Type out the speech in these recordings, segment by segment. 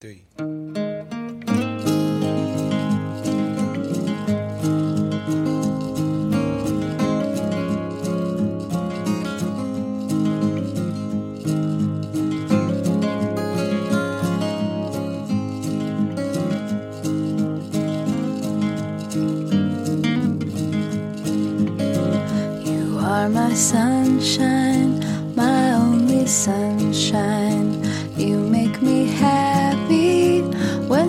three. You are my sunshine, my only sunshine.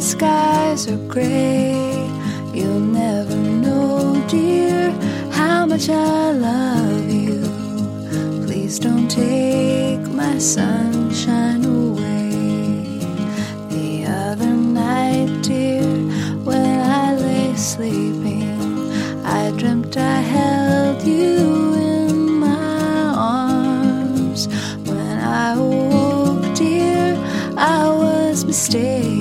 Skies are gray. You'll never know, dear, how much I love you. Please don't take my sunshine away. The other night, dear, when I lay sleeping, I dreamt I held you in my arms. When I awoke, dear, I was mistaken.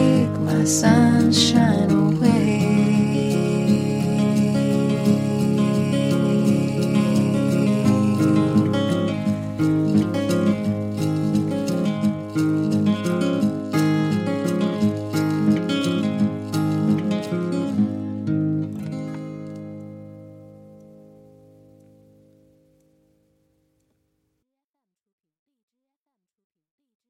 sunshine.